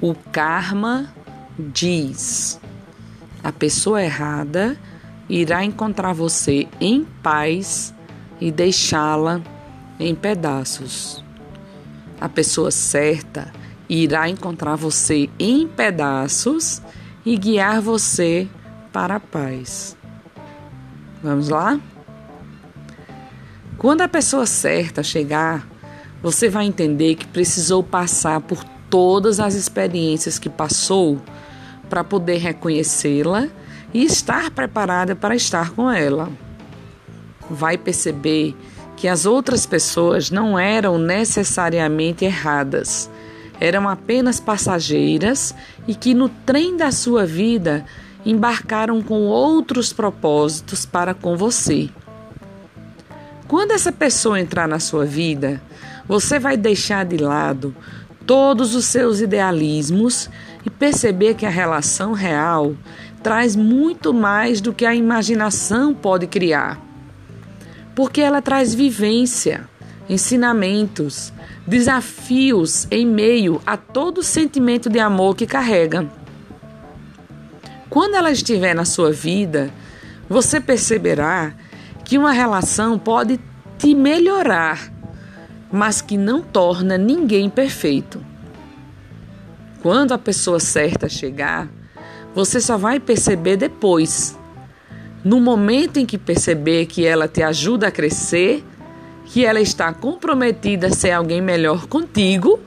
O karma diz: a pessoa errada irá encontrar você em paz e deixá-la em pedaços. A pessoa certa irá encontrar você em pedaços e guiar você para a paz. Vamos lá? Quando a pessoa certa chegar, você vai entender que precisou passar por todas as experiências que passou para poder reconhecê-la e estar preparada para estar com ela. Vai perceber que as outras pessoas não eram necessariamente erradas, eram apenas passageiras e que no trem da sua vida embarcaram com outros propósitos para com você. Quando essa pessoa entrar na sua vida, você vai deixar de lado todos os seus idealismos e perceber que a relação real traz muito mais do que a imaginação pode criar. Porque ela traz vivência, ensinamentos, desafios em meio a todo sentimento de amor que carrega. Quando ela estiver na sua vida, você perceberá que uma relação pode te melhorar mas que não torna ninguém perfeito. Quando a pessoa certa chegar, você só vai perceber depois. No momento em que perceber que ela te ajuda a crescer, que ela está comprometida a ser alguém melhor contigo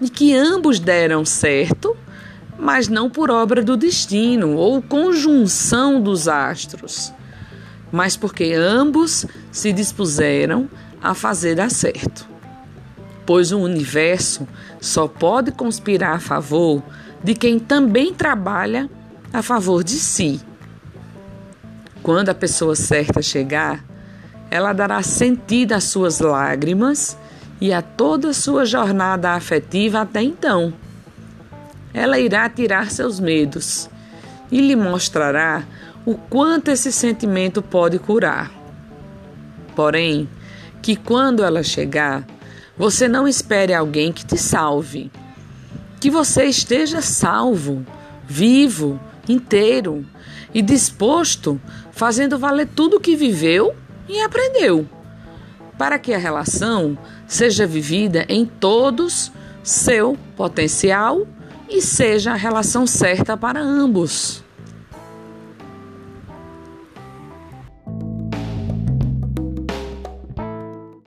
e que ambos deram certo, mas não por obra do destino ou conjunção dos astros, mas porque ambos se dispuseram a fazer dar certo. Pois o universo só pode conspirar a favor de quem também trabalha a favor de si. Quando a pessoa certa chegar, ela dará sentido às suas lágrimas e a toda a sua jornada afetiva até então. Ela irá tirar seus medos e lhe mostrará o quanto esse sentimento pode curar. Porém, que quando ela chegar, você não espere alguém que te salve. Que você esteja salvo, vivo, inteiro e disposto, fazendo valer tudo o que viveu e aprendeu, para que a relação seja vivida em todos seu potencial e seja a relação certa para ambos.